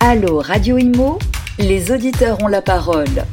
Allô Radio Imo, les auditeurs ont la parole.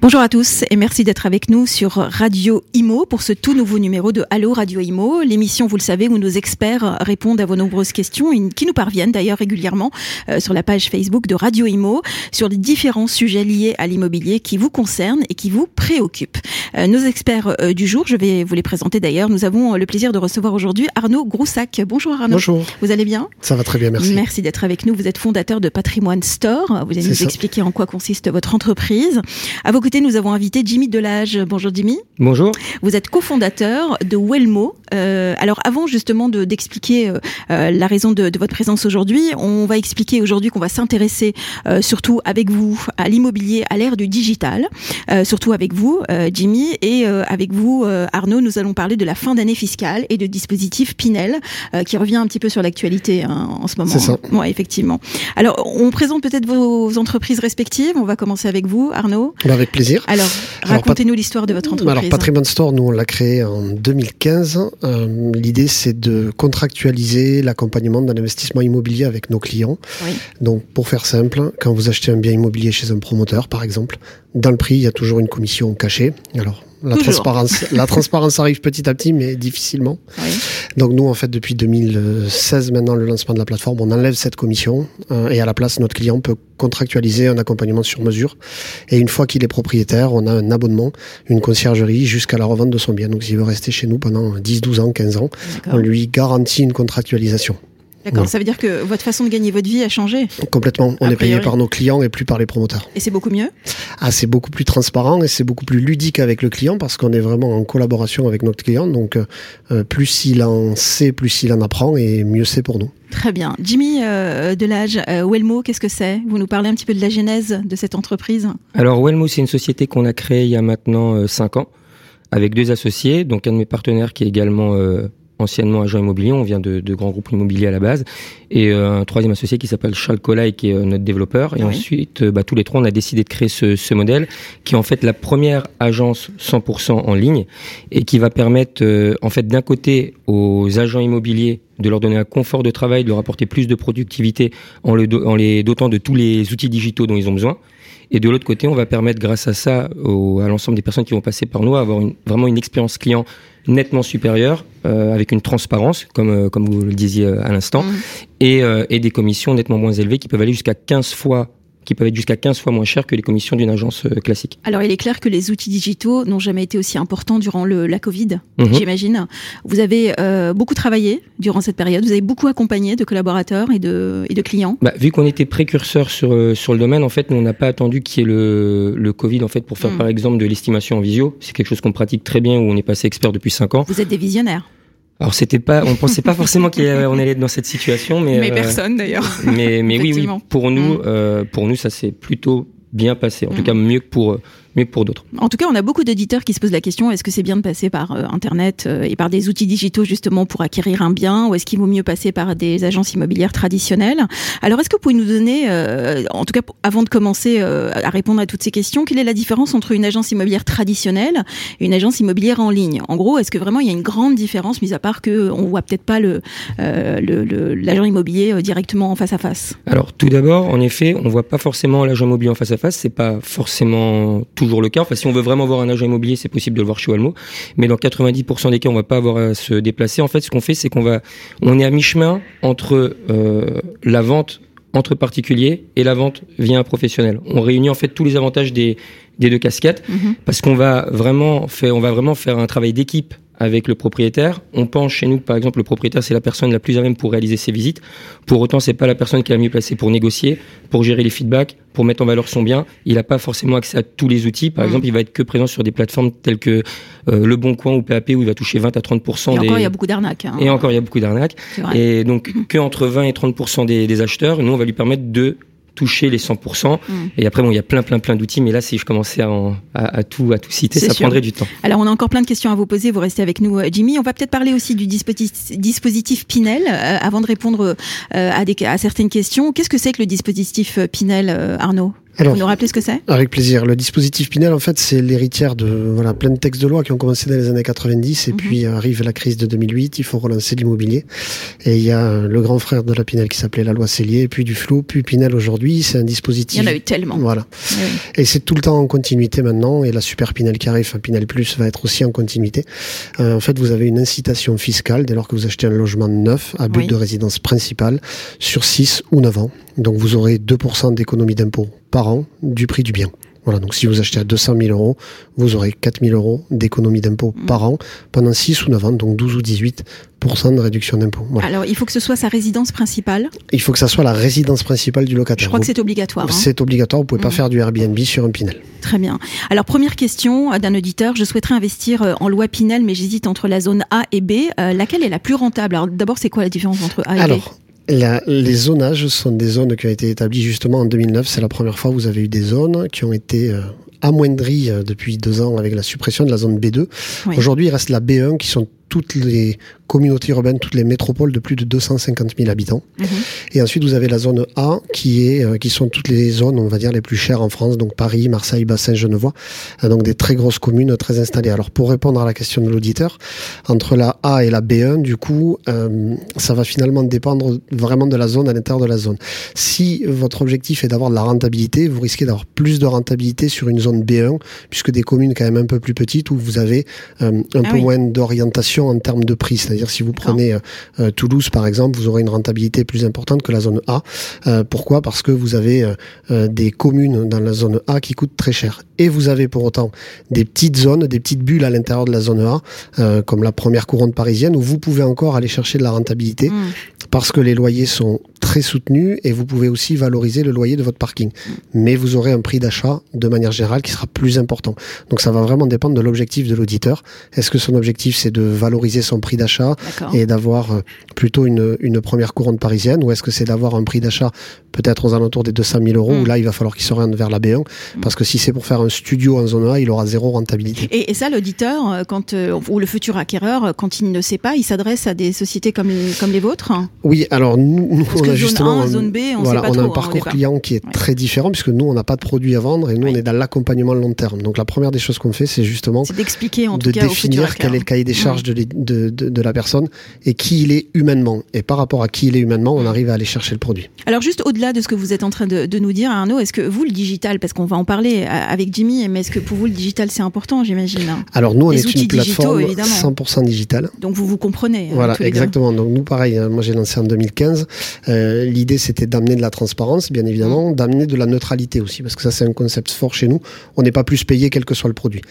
Bonjour à tous et merci d'être avec nous sur Radio Imo pour ce tout nouveau numéro de Allo Radio Imo, l'émission, vous le savez, où nos experts répondent à vos nombreuses questions qui nous parviennent d'ailleurs régulièrement euh, sur la page Facebook de Radio Imo sur les différents sujets liés à l'immobilier qui vous concernent et qui vous préoccupent. Euh, nos experts euh, du jour, je vais vous les présenter d'ailleurs. Nous avons le plaisir de recevoir aujourd'hui Arnaud Groussac. Bonjour Arnaud. Bonjour. Vous allez bien? Ça va très bien, merci. Merci d'être avec nous. Vous êtes fondateur de Patrimoine Store. Vous allez nous expliquer en quoi consiste votre entreprise. À vos côtés, nous avons invité Jimmy Delage. Bonjour Jimmy. Bonjour. Vous êtes cofondateur de Wellmo. Euh, alors avant justement d'expliquer euh, euh, la raison de, de votre présence aujourd'hui, on va expliquer aujourd'hui qu'on va s'intéresser euh, surtout avec vous à l'immobilier à l'ère du digital, euh, surtout avec vous Jimmy et avec vous Arnaud, nous allons parler de la fin d'année fiscale et de dispositif Pinel qui revient un petit peu sur l'actualité hein, en ce moment. C'est ça. Ouais, effectivement. Alors on présente peut-être vos entreprises respectives. On va commencer avec vous Arnaud. Avec plaisir. Alors, racontez-nous l'histoire de votre entreprise. Alors, Patrimoine Store, nous, on l'a créé en 2015. Euh, L'idée, c'est de contractualiser l'accompagnement d'un investissement immobilier avec nos clients. Oui. Donc, pour faire simple, quand vous achetez un bien immobilier chez un promoteur, par exemple, dans le prix, il y a toujours une commission cachée. Alors, la transparence, la transparence arrive petit à petit, mais difficilement. Oui. Donc nous, en fait, depuis 2016, maintenant, le lancement de la plateforme, on enlève cette commission euh, et à la place, notre client peut contractualiser un accompagnement sur mesure. Et une fois qu'il est propriétaire, on a un abonnement, une conciergerie jusqu'à la revente de son bien. Donc s'il veut rester chez nous pendant 10, 12 ans, 15 ans, on lui garantit une contractualisation. D'accord, ça veut dire que votre façon de gagner votre vie a changé Complètement. On est payé par nos clients et plus par les promoteurs. Et c'est beaucoup mieux Ah, c'est beaucoup plus transparent et c'est beaucoup plus ludique avec le client parce qu'on est vraiment en collaboration avec notre client. Donc, euh, plus il en sait, plus il en apprend et mieux c'est pour nous. Très bien. Jimmy euh, Delage, euh, Wellmo, qu'est-ce que c'est? Vous nous parlez un petit peu de la genèse de cette entreprise Alors, Wellmo, c'est une société qu'on a créée il y a maintenant 5 ans avec deux associés, donc un de mes partenaires qui est également euh, anciennement agent immobilier, on vient de, de grands groupes immobiliers à la base, et euh, un troisième associé qui s'appelle Charles Colay, qui est euh, notre développeur. Et Oui. ensuite, euh, bah, tous les trois, on a décidé de créer ce, ce modèle, qui est en fait la première agence 100% en ligne, et qui va permettre, euh, en fait, d'un côté, aux agents immobiliers de leur donner un confort de travail, de leur apporter plus de productivité en, le do- en les dotant de tous les outils digitaux dont ils ont besoin. Et de l'autre côté, on va permettre, grâce à ça, au- à l'ensemble des personnes qui vont passer par nous, à avoir une- vraiment une expérience client nettement supérieure, euh, avec une transparence, comme, euh, comme vous le disiez euh, à l'instant, Mhm. et, euh, et des commissions nettement moins élevées qui peuvent aller jusqu'à 15 fois qui peuvent être jusqu'à 15 fois moins chères que les commissions d'une agence euh, classique. Alors, il est clair que les outils digitaux n'ont jamais été aussi importants durant le, la Covid, Mhm. j'imagine. Vous avez euh, beaucoup travaillé durant cette période, vous avez beaucoup accompagné de collaborateurs et de, et de clients. Bah, vu qu'on était précurseur sur, euh, sur le domaine, en fait, nous, on n'a pas attendu qu'il y ait le, le Covid en fait, pour faire, Mm. par exemple, de l'estimation en visio. C'est quelque chose qu'on pratique très bien, où on est passé expert depuis 5 ans. Vous êtes des visionnaires. Alors, c'était pas, on pensait pas forcément qu'on allait être dans cette situation, mais, Mais euh, personne d'ailleurs. mais, mais oui, oui, pour nous, Mm. euh, pour nous, ça s'est plutôt bien passé. En Mm. tout cas, mieux que pour, pour d'autres. En tout cas, on a beaucoup d'éditeurs qui se posent la question est-ce que c'est bien de passer par euh, Internet euh, et par des outils digitaux justement pour acquérir un bien, ou est-ce qu'il vaut mieux passer par des agences immobilières traditionnelles? Alors, est-ce que vous pouvez nous donner, euh, en tout cas, avant de commencer à répondre à toutes ces questions, quelle est la différence entre une agence immobilière traditionnelle et une agence immobilière en ligne? En gros, est-ce que vraiment il y a une grande différence, mis à part que on voit peut-être pas le l'agent immobilier directement en face à face? Alors, tout d'abord, en effet, on voit pas forcément l'agent immobilier en face à face. C'est pas forcément toujours le cas. Enfin, si on veut vraiment voir un agent immobilier, c'est possible de le voir chez Walmo. Mais dans 90% des cas, on va pas avoir à se déplacer. En fait, ce qu'on fait, c'est qu'on va, on est à mi-chemin entre euh, la vente entre particuliers et la vente via un professionnel. On réunit en fait tous les avantages des, des deux casquettes Mhm. parce qu'on va vraiment faire, on va vraiment faire un travail d'équipe avec le propriétaire. On pense chez nous, par exemple, le propriétaire, c'est la personne la plus à même pour réaliser ses visites. Pour autant, c'est pas la personne qui est la mieux placée pour négocier, pour gérer les feedbacks, pour mettre en valeur son bien. Il n'a pas forcément accès à tous les outils. Par Mhm. exemple, il va être que présent sur des plateformes telles que euh, Le Bon Coin ou PAP où il va toucher 20 à 30% Et des... encore, il y a beaucoup d'arnaques. hein. Et encore, il y a beaucoup d'arnaques. Et donc, que entre 20 et 30% des, des acheteurs, nous, on va lui permettre de toucher les 100%. Mm. Et après, bon, il y a plein, plein, plein d'outils, mais là, si je commençais à, en- à, à tout, à tout citer, ça sûr. prendrait du temps. Alors, on a encore plein de questions à vous poser. Vous restez avec nous, euh, Jimmy. On va peut-être parler aussi du dispositif, dispositif Pinel euh, avant de répondre euh, à, des, à certaines questions. Qu'est-ce que c'est que le dispositif Pinel, Arnaud? Alors, Vous nous rappelez ce que c'est? Avec plaisir. Le dispositif Pinel, en fait, c'est l'héritière de voilà, plein de textes de loi qui ont commencé dans les années 90 et mhm. puis arrive la crise de 2008, il faut relancer l'immobilier. Et il y a le grand frère de la Pinel qui s'appelait la loi Cellier, puis du flou, puis Pinel aujourd'hui. C'est un dispositif. Il y en a eu tellement. Voilà. Et c'est tout le temps en continuité maintenant. Et la super Pinel qui arrive, enfin Pinel Plus, va être aussi en continuité. Euh, en fait, vous avez une incitation fiscale dès lors que vous achetez un logement neuf à but de résidence principale sur 6 ou 9 ans. Donc vous aurez 2% d'économie d'impôt par an du prix du bien. Voilà, donc si vous achetez à 200 000 euros, vous aurez 4 000 euros d'économie d'impôt mm. par an pendant 6 ou 9 ans, donc 12 ou 18% de réduction d'impôt. Alors, il faut que ce soit sa résidence principale Il faut que ça soit la résidence principale du locataire. Je crois que c'est obligatoire. Hein. C'est obligatoire, vous ne pouvez pas mm. faire du Airbnb sur un Pinel. Très bien. Alors, première question euh, d'un auditeur, je souhaiterais investir euh, en loi Pinel, mais j'hésite entre la zone A et B. Euh, laquelle est la plus rentable? Alors, d'abord, c'est quoi la différence entre A et B? Les zonages sont des zones qui ont été établies justement en 2009. C'est la première fois où vous avez eu des zones qui ont été euh, amoindries euh, depuis deux ans avec la suppression de la zone B2. Aujourd'hui, il reste la B1 qui sont toutes les communautés urbaines, toutes les métropoles de plus de 250 000 habitants. Mhm. Et ensuite, vous avez la zone A, qui est, euh, qui sont toutes les zones, on va dire, les plus chères en France, donc Paris, Marseille, Bassin, Genevois, euh, donc des très grosses communes très installées. Alors, pour répondre à la question de l'auditeur, entre la A et la B1, du coup, euh, ça va finalement dépendre vraiment de la zone à l'intérieur de la zone. Si votre objectif est d'avoir de la rentabilité, vous risquez d'avoir plus de rentabilité sur une zone B1, puisque des communes quand même un peu plus petites où vous avez un ah peu moins d'orientation en termes de prix. C'est-à-dire si vous prenez euh, euh, Toulouse par exemple, vous aurez une rentabilité plus importante que la zone A. Euh, pourquoi? Parce que vous avez des communes dans la zone A qui coûtent très cher. Et vous avez pour autant des petites zones, des petites bulles à l'intérieur de la zone A, comme la première couronne parisienne, où vous pouvez encore aller chercher de la rentabilité. Mmh parce que les loyers sont très soutenus et vous pouvez aussi valoriser le loyer de votre parking. Mais vous aurez un prix d'achat de manière générale qui sera plus important. Donc ça va vraiment dépendre de l'objectif de l'auditeur. Est-ce que son objectif c'est de valoriser son prix d'achat et d'avoir euh, plutôt une, une première couronne parisienne ou est-ce que c'est d'avoir un prix d'achat peut-être aux alentours des 200 000 euros où mm. là il va falloir qu'il s'oriente vers la B1 mm. parce que si c'est pour faire un studio en zone A il aura zéro rentabilité. Et, ça l'auditeur euh, quand euh, ou le futur acquéreur quand il ne sait pas il s'adresse à des sociétés comme, comme les vôtres oui, alors nous, on a justement zone B, on, voilà, on a un parcours client qui est très différent puisque nous, on n'a pas de produit à vendre et nous, on est dans l'accompagnement long terme. Donc la première des choses qu'on fait, c'est justement d'expliquer en de tout définir quel est le cahier des charges de, de, de, la personne et qui il est humainement. Et par rapport à qui il est humainement, on arrive à aller chercher le produit. Alors juste au-delà de ce que vous êtes en train de, nous dire, Arnaud, est-ce que vous, le digital, parce qu'on va en parler avec Jimmy, mais est-ce que pour vous, le digital, c'est important, j'imagine hein Alors nous, on est une plateforme 100% digitale. Donc vous vous comprenez. Hein, voilà, exactement. Donc nous, pareil, hein, moi j'ai lancé en 2015. Euh, l'idée, c'était d'amener de la transparence, bien évidemment, mm. d'amener de la neutralité aussi, parce que ça, c'est un concept fort chez nous. On n'est pas plus payé quel que soit le produit.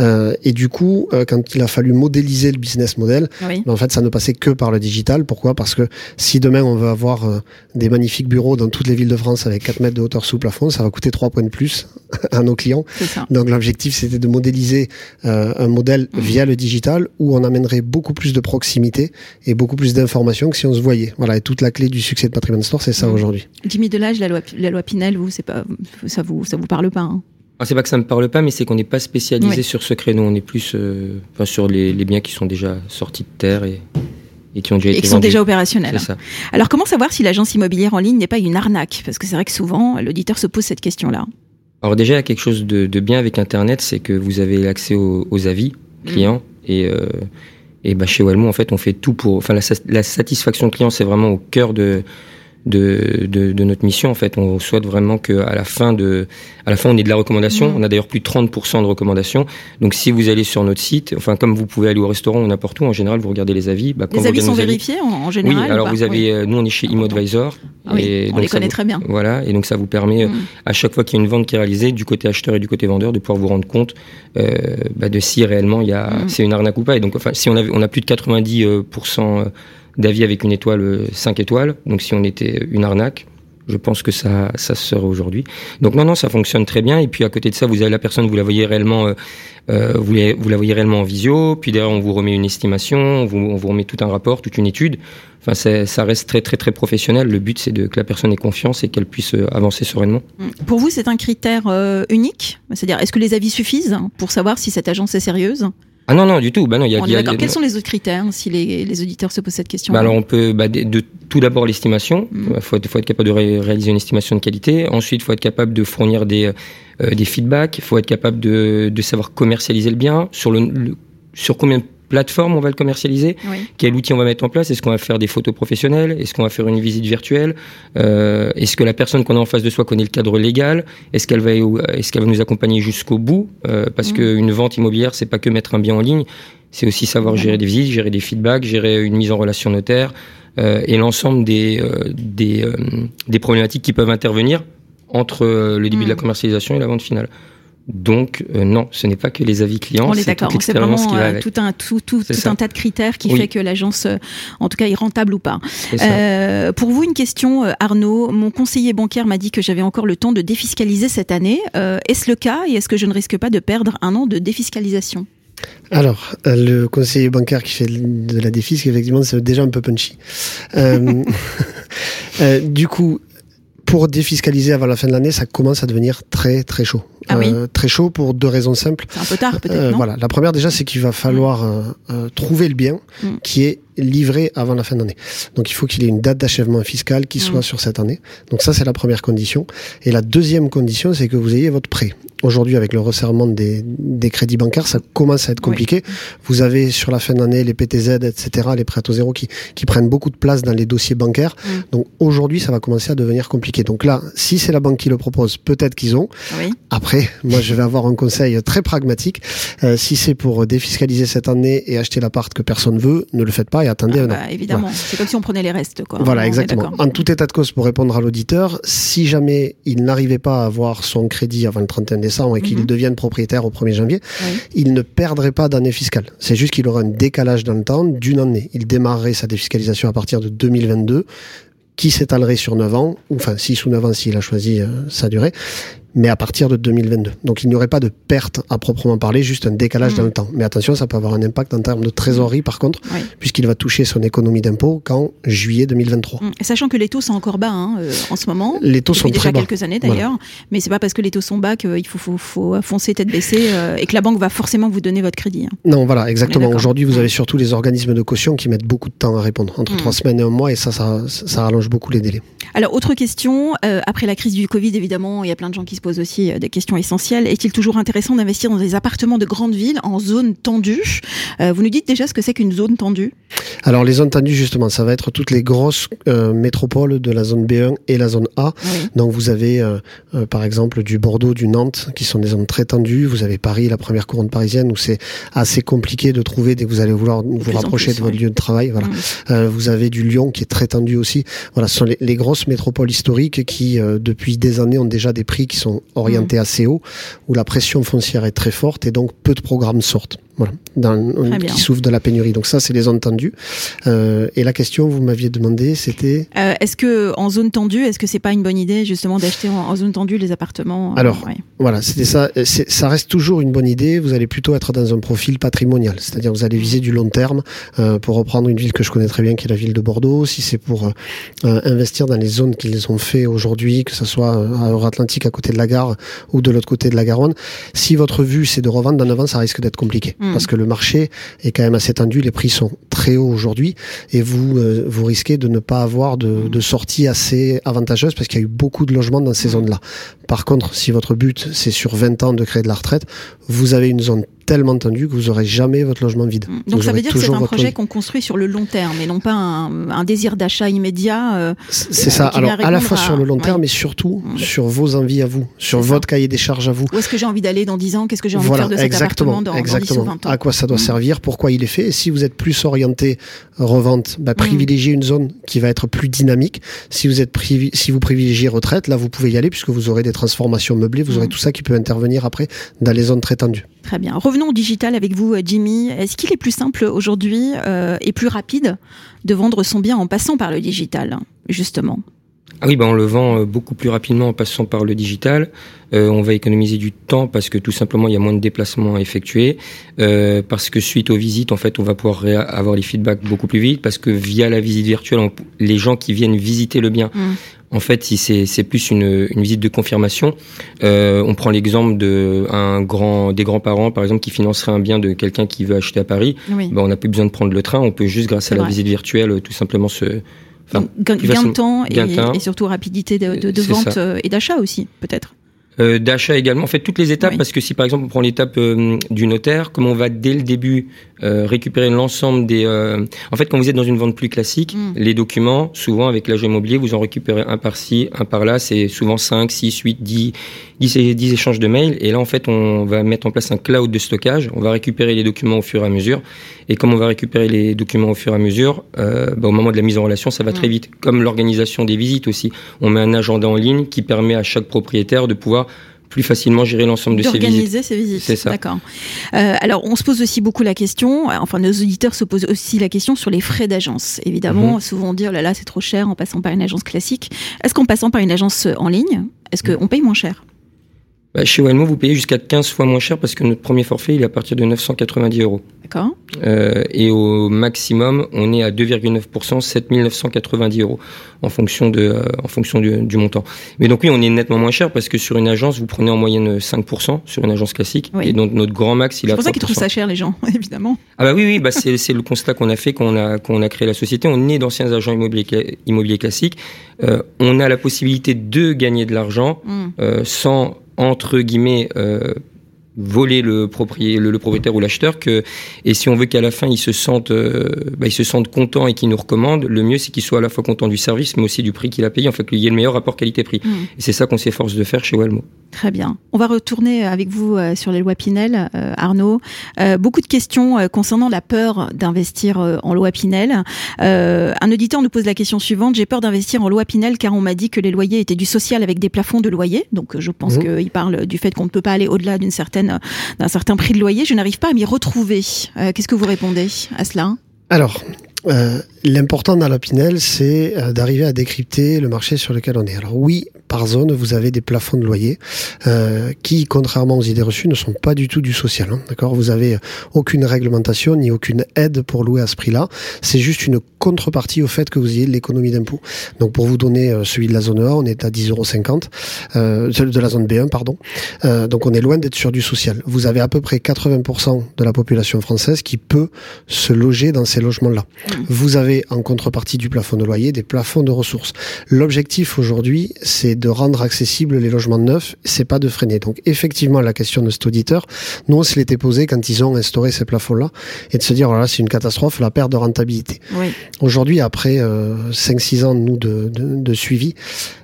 Euh, et du coup, euh, quand il a fallu modéliser le business model, ben, en fait, ça ne passait que par le digital. Pourquoi? Parce que si demain on veut avoir des magnifiques bureaux dans toutes les villes de France avec 4 mètres de hauteur sous plafond, ça va coûter 3 points de plus à nos clients. Donc l'objectif, c'était de modéliser un modèle mm. via le digital où on amènerait beaucoup plus de proximité et beaucoup plus d'informations que si on se voyait. Voilà, et toute la clé du succès de Patrimoine Store, c'est ça mmh. aujourd'hui. Jimmy Delage, la loi, la loi Pinel, vous, c'est pas, ça vous, ça vous parle pas hein? Ah, c'est pas que ça me parle pas, mais c'est qu'on n'est pas spécialisé sur ce créneau. On est plus euh, sur les, biens qui sont déjà sortis de terre et, et qui ont déjà et qui sont déjà opérationnels. Ça. Alors comment savoir si l'agence immobilière en ligne n'est pas une arnaque? Parce que c'est vrai que souvent l'auditeur se pose cette question-là. Alors déjà, il y a quelque chose de, bien avec Internet, c'est que vous avez accès aux, avis clients et euh, et bah, chez Walmo, en fait, on fait tout pour. Enfin, la, la satisfaction client, c'est vraiment au cœur de, de, de, de, notre mission. En fait, on souhaite vraiment qu'à la fin de, à la fin, on ait de la recommandation. Mmh. On a d'ailleurs plus de 30% de recommandations. Donc, si vous allez sur notre site, enfin, comme vous pouvez aller au restaurant ou n'importe où, en général, vous regardez les avis. Bah, les avis sont vérifiés en, général. Oui, alors vous avez, euh, nous, on est chez ImoAdvisor. Ah et on les connaît très bien. Voilà, et donc ça vous permet, mmh. à chaque fois qu'il y a une vente qui est réalisée, du côté acheteur et du côté vendeur, de pouvoir vous rendre compte euh, bah, de si réellement il y a, mmh. c'est une arnaque ou pas. Et donc, enfin, si on a, on a plus de 90% d'avis avec une étoile 5 étoiles. Donc si on était une arnaque, je pense que ça, ça serait aujourd'hui. Donc non, non, ça fonctionne très bien. Et puis à côté de ça, vous avez la personne, vous la voyez réellement, euh, euh vous, la, voyez réellement en visio. Puis derrière, on vous remet une estimation, on vous, remet tout un rapport, toute une étude. Enfin, ça reste très très très professionnel. Le but, c'est que la personne ait confiance et qu'elle puisse euh, avancer sereinement. Pour vous, c'est un critère euh, unique? C'est-à-dire, est-ce que les avis suffisent pour savoir si cette agence est sérieuse? Ah non, non, du tout. Bah non, il y a, On il est y a- d'accord. Quels sont les autres critères si les, les auditeurs se posent cette question Bah alors on peut bah, de, de- tout d'abord l'estimation. Il faut, être- faut être capable de ré- réaliser une estimation de qualité. Ensuite, il faut être capable de fournir des, euh, des feedbacks. Il faut être capable de, de savoir commercialiser le bien. Sur, le, le- sur combien de plateformes on va le commercialiser Oui. Quel outil on va mettre en place Est-ce qu'on va faire des photos professionnelles Est-ce qu'on va faire une visite virtuelle Euh, Est-ce que la personne qu'on a en face de soi connaît le cadre légal Est-ce qu'elle va, qu'elle va nous accompagner jusqu'au bout Euh, Parce Mm. qu'une vente immobilière, c'est pas que mettre un bien en ligne. C'est aussi savoir gérer des visites, gérer des feedbacks, gérer une mise en relation notaire euh, et l'ensemble des, des, des problématiques qui peuvent intervenir entre le début de la Mm. commercialisation et la vente finale. Donc euh, non, ce n'est pas que les avis clients, On est c'est d'accord. toute C'est l'expérience vraiment qui va euh, avec. tout un tout, tout, tout un tas de critères qui Oui. fait que l'agence, euh, en tout cas, est rentable ou pas. Euh, pour vous, une question, Arnaud. Mon conseiller bancaire m'a dit que j'avais encore le temps de défiscaliser cette année. Euh, est-ce le cas et est-ce que je ne risque pas de perdre un an de défiscalisation? Alors, euh, le conseiller bancaire qui fait de la défisque, effectivement, c'est déjà un peu punchy. Euh, euh, du coup, pour défiscaliser avant la fin de l'année, ça commence à devenir très très chaud. Ah oui Euh, très chaud pour deux raisons simples. C'est un peu tard, peut-être, Euh, voilà. La première déjà, c'est qu'il va falloir euh, euh, trouver le bien Mm. qui est livré avant la fin d'année. Donc il faut qu'il ait une date d'achèvement fiscal qui Mm. soit sur cette année. Donc ça, c'est la première condition. Et la deuxième condition, c'est que vous ayez votre prêt. Aujourd'hui, avec le resserrement des, des crédits bancaires, ça commence à être compliqué. Vous avez sur la fin d'année les PTZ, etc., les prêts à taux zéro qui, qui prennent beaucoup de place dans les dossiers bancaires. Mm. Donc aujourd'hui, ça va commencer à devenir compliqué. Donc là, si c'est la banque qui le propose, peut-être qu'ils ont. Oui. Après, moi, je vais avoir un conseil très pragmatique. Euh, si c'est pour défiscaliser cette année et acheter l'appart que personne veut, ne le faites pas et attendez Ah un an. bah, évidemment. C'est comme si on prenait les restes, quoi. Voilà, On exactement. En tout état de cause, pour répondre à l'auditeur, si jamais il n'arrivait pas à avoir son crédit avant le 31 décembre et qu'il Mhm. devienne propriétaire au 1er janvier, Oui. il ne perdrait pas d'année fiscale. C'est juste qu'il aura un décalage dans le temps d'une année. Il démarrerait sa défiscalisation à partir de 2022, qui s'étalerait sur 9 ans, ou enfin 6 ou 9 ans s'il a choisi euh, sa durée, mais à partir de 2022. Donc il n'y aurait pas de perte à proprement parler, juste un décalage Mhm. dans le temps. Mais attention, ça peut avoir un impact en termes de trésorerie par contre, Oui. puisqu'il va toucher son économie d'impôt qu'en juillet 2023. Mm. Sachant que les taux sont encore bas hein, euh, en ce moment. Les taux sont déjà très bas. quelques années d'ailleurs, mais c'est pas parce que les taux sont bas qu'il faut, faut, faut foncer tête baissée euh, et que la banque va forcément vous donner votre crédit. hein. Non, voilà, exactement. Aujourd'hui, vous Mm. avez surtout les organismes de caution qui mettent beaucoup de temps à répondre, entre Mm. trois semaines et un mois, et ça, ça, ça rallonge beaucoup les délais. Alors, autre question, euh, après la crise du Covid, évidemment, il y a plein de gens qui se posent aussi euh, des questions essentielles. Est-il toujours intéressant d'investir dans des appartements de grande ville en zone tendue? Euh, Vous nous dites déjà ce que c'est qu'une zone tendue Alors, les zones tendues, justement, ça va être toutes les grosses euh, métropoles de la zone B1 et la zone A. Oui. Donc, vous avez, euh, par exemple, du Bordeaux, du Nantes, qui sont des zones très tendues. Vous avez Paris, la première couronne parisienne, où c'est assez compliqué de trouver dès que vous allez vouloir vous rapprocher plus, de votre ouais. lieu de travail. Voilà. Vous avez du Lyon qui est très tendu aussi. Voilà, ce sont les, les grosses métropoles historiques qui, depuis des années, ont déjà des prix qui sont orientés assez haut, où la pression foncière est très forte et donc peu de programmes sortent. Voilà, dans, qui souffrent de la pénurie. Donc ça, c'est les zones tendues. Euh, et la question, vous m'aviez demandé, c'était Euh, est-ce que en zone tendue, est-ce que c'est pas une bonne idée justement d'acheter en, en zone tendue les appartements euh, Alors, ouais. Voilà, c'était ça. Euh, Ça reste toujours une bonne idée. Vous allez plutôt être dans un profil patrimonial, c'est-à-dire vous allez viser du long terme. euh, pour reprendre une ville que je connais très bien, qui est la ville de Bordeaux, si c'est pour euh, euh, investir dans les zones qu'ils ont fait aujourd'hui, que ce soit euh, à Euro-Atlantique à côté de la gare ou de l'autre côté de la Garonne, si votre vue c'est de revendre dans 9 ans, ça risque d'être compliqué Mm. parce que le marché est quand même assez tendu. Les prix sont très hauts aujourd'hui et vous euh, vous risquez de ne pas avoir de, de sortie assez avantageuse parce qu'il y a eu beaucoup de logements dans ces Mm. zones-là. Par contre, si votre but c'est sur 20 ans de créer de la retraite, vous avez une zone tellement tendue que vous aurez jamais votre logement vide. Mm. Donc Vous ça veut dire que c'est un projet qu'on construit sur le long terme et non pas un, un désir d'achat immédiat. euh, C'est ça. vient Alors à la fois à- sur le long ouais. terme, mais surtout Mm. sur vos envies à vous, sur ça. votre cahier des charges à vous. où est-ce que j'ai envie d'aller dans 10 ans? Qu'est-ce que j'ai envie Voilà, de faire de cet exactement, appartement dans, dans 10 ou exactement. 20 ans? À quoi ça doit Mm. servir, pourquoi il est fait? Et si vous êtes plus orienté revente, bah, privilégiez une zone qui va être plus dynamique. Si vous êtes privi- si vous privilégiez retraite, là vous pouvez y aller puisque vous aurez des transformations meublées, vous aurez Mm. tout ça qui peut intervenir après dans les zones très tendues. Très bien. Revenons au digital avec vous, euh, Jimmy. Est-ce qu'il est plus simple aujourd'hui euh, et plus rapide de vendre son bien en passant par le digital, justement? Ah oui, bah on le vend euh, beaucoup plus rapidement en passant par le digital. Euh, on va économiser du temps parce que tout simplement il y a moins de déplacements à effectuer. Euh, parce que suite aux visites, en fait, on va pouvoir avoir les feedbacks beaucoup plus vite. Parce que via la visite virtuelle, les gens qui viennent visiter le bien, mm. En fait, si c'est plus une, une, visite de confirmation, euh, on prend l'exemple de un grand des grands-parents, par exemple, qui financerait un bien de quelqu'un qui veut acheter à Paris. Oui. Bah, on n'a plus besoin de prendre le train. On peut juste, grâce à la visite virtuelle, tout simplement se gain, de temps et, surtout rapidité de, de, de vente et d'achat aussi, peut-être. Euh, d'achat également. En fait, toutes les étapes, parce que si par exemple on prend l'étape euh, du notaire, comme on va dès le début euh, récupérer l'ensemble des... Euh, en fait, quand vous êtes dans une vente plus classique, mm. les documents, souvent avec l'agent immobilier, vous en récupérez un par-ci, un par-là, c'est souvent 5, 6, 8, 10, 10, 10 échanges de mails. Et là, en fait, on va mettre en place un cloud de stockage, on va récupérer les documents au fur et à mesure. Et comme on va récupérer les documents au fur et à mesure, euh, bah, au moment de la mise en relation, ça va très vite. Comme l'organisation des visites aussi. On met un agenda en ligne qui permet à chaque propriétaire de pouvoir plus facilement gérer l'ensemble de ses visites. D'organiser ses visites. C'est ça. D'accord. Euh, alors, on se pose aussi beaucoup la question, enfin, nos auditeurs se posent aussi la question sur les frais d'agence. Évidemment, mhm. souvent on dit, oh là là, c'est trop cher en passant par une agence classique. Est-ce qu'en passant par une agence en ligne, est-ce qu'on paye moins cher? Bah, chez Wellmo, vous payez jusqu'à 15 fois moins cher parce que notre premier forfait, il est à partir de 990 euros. D'accord. Euh, et au maximum, on est à 2,9%, 7990 euros en fonction de, euh, en fonction du, du, montant. Mais donc oui, on est nettement moins cher parce que sur une agence, vous prenez en moyenne 5% sur une agence classique. Et donc notre grand max, il a. C'est pour ça qu'ils trouvent ça cher, les gens, évidemment. Ah bah oui, oui, bah c'est, le constat qu'on a fait quand on a, quand on a créé la société. On est d'anciens agents immobiliers, immobiliers classiques. Euh, on a la possibilité de gagner de l'argent mm. euh, sans entre guillemets euh, voler le propriétaire, le, propriétaire ou l'acheteur que et si on veut qu'à la fin ils se sentent euh, bah, ils se sentent contents et qu'ils nous recommandent le mieux c'est qu'ils soient à la fois contents du service mais aussi du prix qu'il a payé. En fait qu'il y ait le meilleur rapport qualité-prix. Mmh. et c'est ça qu'on s'efforce de faire chez Wellmo très bien. On va retourner avec vous euh, sur les lois Pinel euh, Arnaud. Beaucoup de questions concernant la peur d'investir en loi Pinel. Un auditeur nous pose la question suivante. J'ai peur d'investir en loi Pinel car on m'a dit que les loyers étaient du social avec des plafonds de loyer donc je pense mmh. qu'il parle du fait qu'on ne peut pas aller au-delà d'une certaine d'un certain prix de loyer, je n'arrive pas à m'y retrouver. Euh, qu'est-ce que vous répondez à cela Alors, euh, l'important dans la Pinel, c'est euh, d'arriver à décrypter le marché sur lequel on est. Alors oui, par zone, vous avez des plafonds de loyer qui, contrairement aux idées reçues, ne sont pas du tout du social. Hein, D'accord? Vous avez aucune réglementation ni aucune aide pour louer à ce prix-là. C'est juste une contrepartie au fait que vous ayez de l'économie d'impôt. Donc pour vous donner celui de la zone A, on est à 10,50 euros, euh, de la zone B1, pardon. donc on est loin d'être sur du social. Vous avez à peu près 80% de la population française qui peut se loger dans ces logements-là. Vous avez en contrepartie du plafond de loyer des plafonds de ressources. L'objectif aujourd'hui, c'est de rendre accessibles les logements neufs, c'est pas de freiner. Donc effectivement, la question de cet auditeur, nous on se l'était posé quand ils ont instauré ces plafonds-là, et de se dire voilà, c'est une catastrophe, la perte de rentabilité. Aujourd'hui, après euh, 5-6 ans nous de, de, suivi,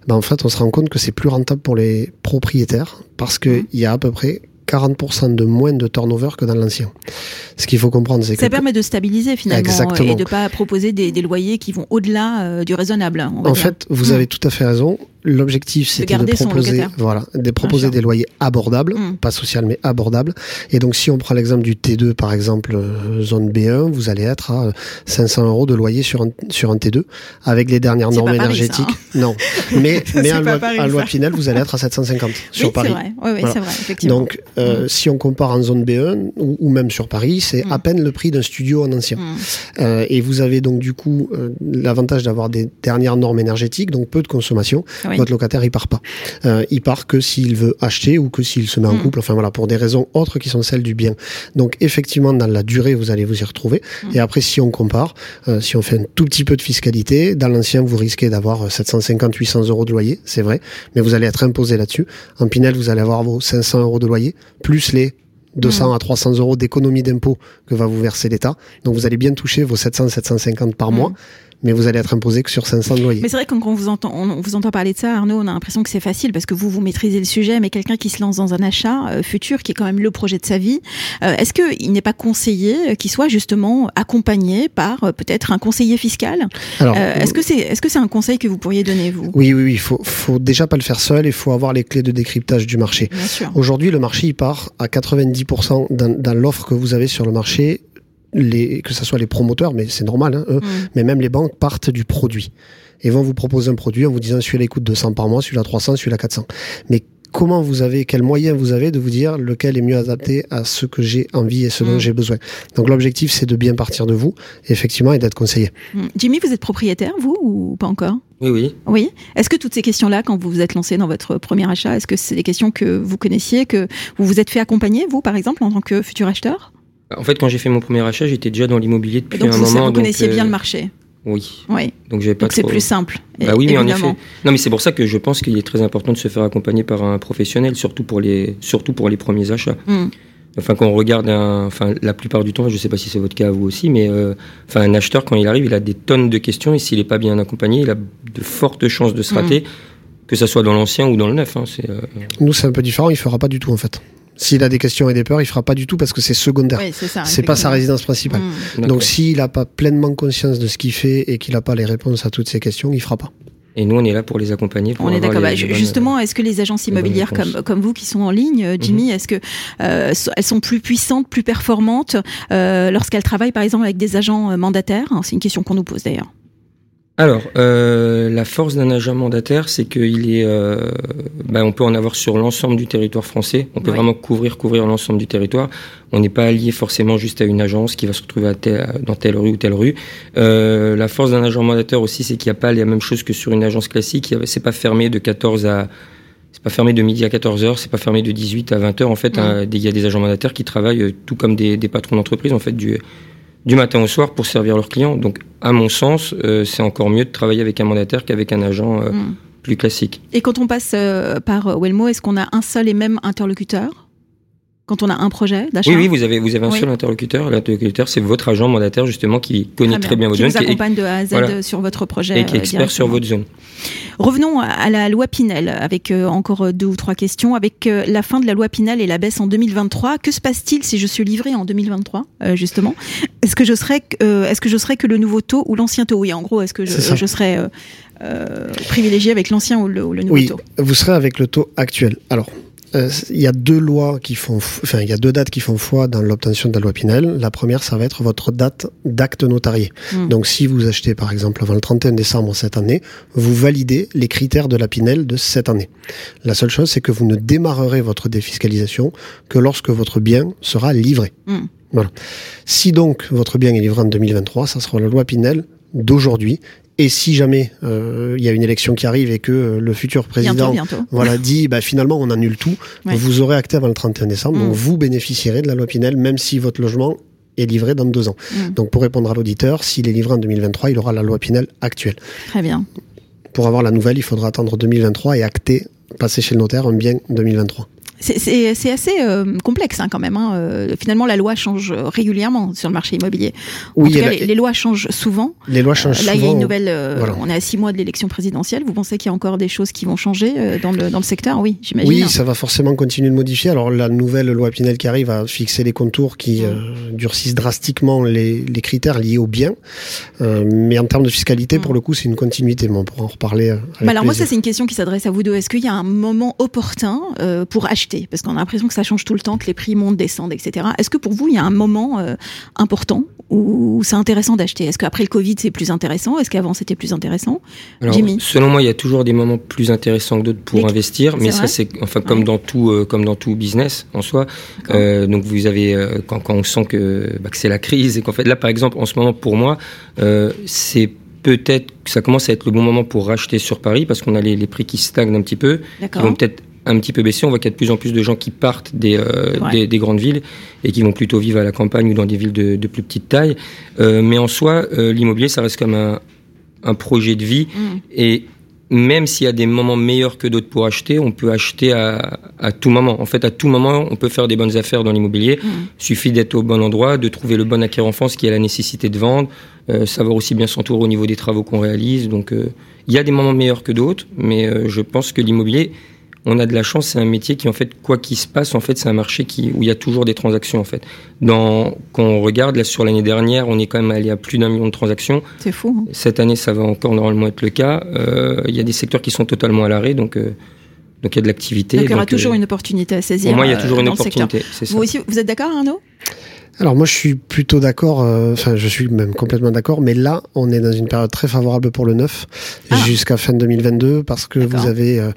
ben, en fait, on se rend compte que c'est plus rentable pour les propriétaires parce qu'il mmh. y a à peu près 40% de moins de turnover que dans l'ancien. Ce qu'il faut comprendre, c'est que... Ça permet de stabiliser finalement et de ne pas proposer des, loyers qui vont au-delà euh, du raisonnable. en fait, vous mmh. avez tout à fait raison. L'objectif, c'était de, proposer, voilà, de proposer des loyers abordables, mmh. pas social mais abordables. Et donc, si on prend l'exemple du T2, par exemple, euh, zone B1, vous allez être à 500 euros de loyer sur un, sur un T2, avec les dernières normes énergétiques. Hein. Non, mais, mais en, loi, loi, Pinel, vous allez être à 750 sur Paris. Vrai. Oui, oui, c'est vrai, effectivement. Donc, euh, mmh. si on compare en zone B1 ou, même sur Paris, c'est à peine le prix d'un studio en ancien. Euh, et vous avez donc du coup euh, l'avantage d'avoir des dernières normes énergétiques, donc peu de consommation votre locataire il part pas. Euh, il part que s'il veut acheter ou que s'il se met en mm. couple, enfin voilà, pour des raisons autres qui sont celles du bien. Donc effectivement, dans la durée, vous allez vous y retrouver. Mm. Et après, si on compare, euh, si on fait un tout petit peu de fiscalité, dans l'ancien, vous risquez d'avoir 750, 800 euros de loyer, c'est vrai, mais vous allez être imposé là-dessus. En Pinel, vous allez avoir vos 500 euros de loyer, plus les 200 mm. à 300 euros d'économie d'impôt que va vous verser l'État. Donc vous allez bien toucher vos 700, 750 par mois mais vous allez être imposé que sur 500 de loyer. Mais c'est vrai que quand on vous entend, on vous entend parler de ça, Arnaud, on a l'impression que c'est facile parce que vous, vous maîtrisez le sujet, mais quelqu'un qui se lance dans un achat euh, futur, qui est quand même le projet de sa vie, euh, est-ce qu'il n'est pas conseillé euh, qu'il soit justement accompagné par peut-être un conseiller fiscal? Est-ce que c'est est-ce que c'est un conseil que vous pourriez donner vous? Oui, oui, oui. Il faut, faut déjà pas le faire seul. Il faut avoir les clés de décryptage du marché. Aujourd'hui, le marché il part à 90% dans, dans l'offre que vous avez sur le marché les, que ce soit les promoteurs, mais c'est normal, hein, eux, Mm. mais même les banques partent du produit et vont vous proposer un produit en vous disant celui-là il coûte 200 par mois, celui-là 300, celui-là 400. Mais comment vous avez, quel moyen vous avez de vous dire lequel est mieux adapté à ce que j'ai envie et ce dont Mm. j'ai besoin? Donc l'objectif c'est de bien partir de vous, effectivement, et d'être conseillé. Mm. Jimmy, vous êtes propriétaire, vous, ou pas encore? Oui, oui. Oui. Est-ce que toutes ces questions-là, quand vous vous êtes lancé dans votre premier achat, est-ce que c'est des questions que vous connaissiez, que vous vous êtes fait accompagner, vous, par exemple, en tant que futur acheteur? En fait, quand j'ai fait mon premier achat, j'étais déjà dans l'immobilier depuis Donc un vous, moment. vous connaissiez donc, bien euh, le marché. Oui. Oui. Donc j'avais pas c'est trop- plus simple. Bah oui, mais en effet. Non, mais c'est pour ça que je pense qu'il est très important de se faire accompagner par un professionnel, surtout pour les, surtout pour les premiers achats. Mm. Enfin, quand on regarde, un, enfin, la plupart du temps, je sais pas si c'est votre cas à vous aussi, mais euh, enfin, un acheteur quand il arrive, il a des tonnes de questions et s'il n'est pas bien accompagné, il a de fortes chances de se rater, que ça soit dans l'ancien ou dans le neuf. Hein, c'est, euh, Nous c'est un peu différent, il fera pas du tout en fait. S'il a des questions et des peurs, il fera pas du tout parce que c'est secondaire. Oui, c'est pas sa résidence principale. Mm. Donc s'il n'a pas pleinement conscience de ce qu'il fait et qu'il n'a pas les réponses à toutes ces questions, il fera pas. Et nous, on est là pour les accompagner. Pour On est d'accord. les- Bah, justement, est-ce que les agences immobilières. Mhm. comme, comme vous qui sont en ligne, euh, Jimmy, est-ce que euh, so- elles sont plus puissantes, plus performantes euh, lorsqu'elles travaillent par exemple avec des agents euh, mandataires? C'est une question qu'on nous pose d'ailleurs. Alors, euh, la force d'un agent mandataire, c'est qu'il est, euh, ben, on peut en avoir sur l'ensemble du territoire français. On peut vraiment couvrir, couvrir l'ensemble du territoire. On n'est pas allié forcément juste à une agence qui va se retrouver à tel- dans telle rue ou telle rue. Euh, la force d'un agent mandataire aussi, c'est qu'il n'y a pas la même chose que sur une agence classique. C'est pas fermé de 14 à c'est pas fermé de midi à 14 heures, c'est pas fermé de 18 à 20 heures. En fait, hein, il y a des agents mandataires qui travaillent euh, tout comme des, des patrons d'entreprise, en fait, du, du matin au soir pour servir leurs clients. Donc, à mon sens, euh, c'est encore mieux de travailler avec un mandataire qu'avec un agent euh, Mm. plus classique. Et quand on passe euh, par Wellmo, est-ce qu'on a un seul et même interlocuteur? Quand on a un projet d'achat Oui, oui, vous avez, vous avez un Oui. seul interlocuteur. L'interlocuteur, c'est votre agent mandataire, justement, qui connaît très bien, votre qui zone vous qui est- accompagne de A à Z voilà. sur votre projet et qui est euh, expert sur votre zone. Revenons à- la loi Pinel avec euh, encore euh, deux ou trois questions. Avec euh, la fin de la loi Pinel et la baisse en 2023, que se passe-t-il si je suis livré en 2023 euh, justement? Est-ce que je serais euh, est-ce que je serais que le nouveau taux ou l'ancien taux? Oui, en gros, est-ce que je, euh, euh, privilégié avec l'ancien ou le, ou le nouveau Oui, taux? vous serez avec le taux actuel. Alors, euh, il y a deux lois qui font, enfin, il y a deux dates qui font foi dans l'obtention de la loi Pinel. La première, ça va être votre date d'acte notarié. Mm. Donc, si vous achetez, par exemple, avant le 31 décembre cette année, vous validez les critères de la Pinel de cette année. La seule chose, c'est que vous ne démarrerez votre défiscalisation que lorsque votre bien sera livré. Mm. Voilà. Si donc votre bien est livré en 2023, ça sera la loi Pinel d'aujourd'hui. Et si jamais euh, il y a une élection qui arrive et que euh, le futur président Bientôt, bientôt. voilà, dit bah, finalement on annule tout, Ouais. vous aurez acté avant le 31 décembre, Mm. donc vous bénéficierez de la loi Pinel même si votre logement est livré dans deux ans. Mm. Donc pour répondre à l'auditeur, s'il est livré en 2023, il aura la loi Pinel actuelle. Très bien. Pour avoir la nouvelle, il faudra attendre 2023 et acter, passer chez le notaire un bien 2023. C'est- assez euh, complexe hein, quand même. hein. Euh, finalement, la loi change régulièrement sur le marché immobilier. En Oui, tout et cas, la- les, les lois changent souvent. les lois changent Euh, Là, il y a souvent. une nouvelle. euh, Voilà. On est à six mois de l'élection présidentielle. Vous pensez qu'il y a encore des choses qui vont changer euh, dans le dans le secteur? Oui, j'imagine. Oui, ça va forcément continuer de modifier. Alors la nouvelle loi Pinel qui arrive va fixer les contours qui euh, durcissent drastiquement les, les critères liés au bien. Euh, mais en termes de fiscalité, pour le coup, c'est une continuité. Mais on pourra en reparler. euh, avec Bah alors moi, ça c'est une question qui s'adresse à vous deux. Est-ce qu'il y a un moment opportun euh, pour acheter Parce qu'on a l'impression que ça change tout le temps, que les prix montent, descendent, etc. Est-ce que pour vous, il y a un moment euh, important où c'est intéressant d'acheter? Est-ce qu'après le Covid, c'est plus intéressant? Est-ce qu'avant, c'était plus intéressant? Alors, Jimmy? selon moi, il y a toujours des moments plus intéressants que d'autres pour Mais- investir, mais ça c'est enfin comme Ouais. dans tout euh, comme dans tout business en soi. Euh, donc vous avez quand, quand on sent que, bah, que c'est la crise et qu'en fait là par exemple en ce moment pour moi c'est peut-être que ça commence à être le bon moment pour racheter sur Paris parce qu'on a les, les prix qui stagnent un petit peu, qui D'accord. vont peut-être un petit peu baisser. On voit qu'il y a de plus en plus de gens qui partent des, euh, Ouais. des, des grandes villes et qui vont plutôt vivre à la campagne ou dans des villes de, de plus petite taille. Euh, mais en soi, euh, l'immobilier, ça reste comme un, un projet de vie. Mm. Et même s'il y a des moments meilleurs que d'autres pour acheter, on peut acheter à, à tout moment. En fait, à tout moment, on peut faire des bonnes affaires dans l'immobilier. Mm. suffit d'être au bon endroit, de trouver le bon acquérant en France qui a la nécessité de vendre, euh, savoir aussi bien s'entourer au niveau des travaux qu'on réalise. Donc, euh, il y a des moments meilleurs que d'autres, mais euh, je pense que l'immobilier, on a de la chance, c'est un métier qui, en fait, quoi qu'il se passe, en fait, c'est un marché qui, où il y a toujours des transactions, en fait. Dans, quand on regarde, là, sur l'année dernière, on est quand même allé à plus d'un million de transactions. C'est fou. hein. Cette année, ça va encore normalement être le cas. Euh, il y a des secteurs qui sont totalement à l'arrêt, donc, euh, donc il y a de l'activité. Donc il y aura Donc, toujours euh, une opportunité à saisir. Pour moi, il y a euh, toujours une opportunité, c'est ça. Vous aussi, vous êtes d'accord, Arnaud? Alors moi je suis plutôt d'accord, euh, enfin je suis même complètement d'accord, mais là on est dans une période très favorable pour le neuf Ah. jusqu'à fin 2022 parce que vous avez, euh,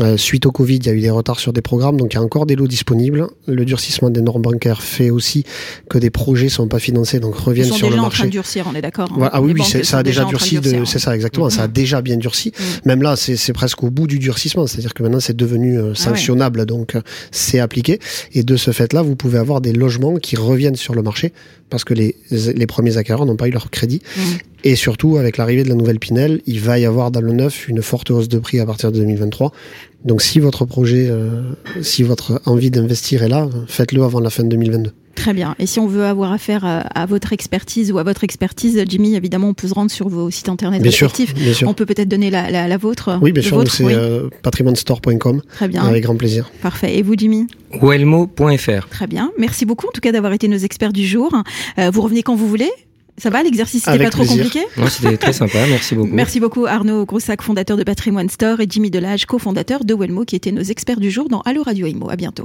euh, suite au Covid, il y a eu des retards sur des programmes, donc il y a encore des lots disponibles. Le durcissement des normes bancaires fait aussi que des projets sont pas financés, donc Ils reviennent sont sur déjà le en marché. train de durcir, on est d'accord. hein. Ah oui, oui, ça a déjà en durci, de, durcir, c'est ça exactement, ça a Mhm. déjà bien durci. Mm. Même là, c'est presque au bout du durcissement, c'est-à-dire que maintenant c'est devenu Ah euh, sanctionnable, donc c'est appliqué. Et de ce fait-là, vous pouvez avoir des logements qui reviennent sur le marché parce que les, les premiers acquéreurs n'ont pas eu leur crédit. Mm. Et surtout, avec l'arrivée de la nouvelle Pinel, il va y avoir dans le neuf une forte hausse de prix à partir de 2023. Donc si votre projet, euh, si votre envie d'investir est là, faites-le avant la fin de 2022. Très bien. Et si on veut avoir affaire à, à votre expertise ou à votre expertise, Jimmy, évidemment, on peut se rendre sur vos sites internet Bien sûr, bien sûr. On peut peut-être donner la, la, la vôtre. Oui, bien sûr, c'est oui. euh, patrimonestore.com, Très bien. avec grand plaisir. Parfait. Et vous, Jimmy? Welmo.fr. Très bien. Merci beaucoup, en tout cas, d'avoir été nos experts du jour. Euh, vous revenez quand vous voulez. Ça va, l'exercice n'était pas trop plaisir. compliqué? Non, C'était très sympa, merci beaucoup. Merci beaucoup Arnaud Groussac, fondateur de Patrimoine Store, et Jimmy Delage, cofondateur de Welmo, qui étaient nos experts du jour dans Allo Radio Imo. À bientôt.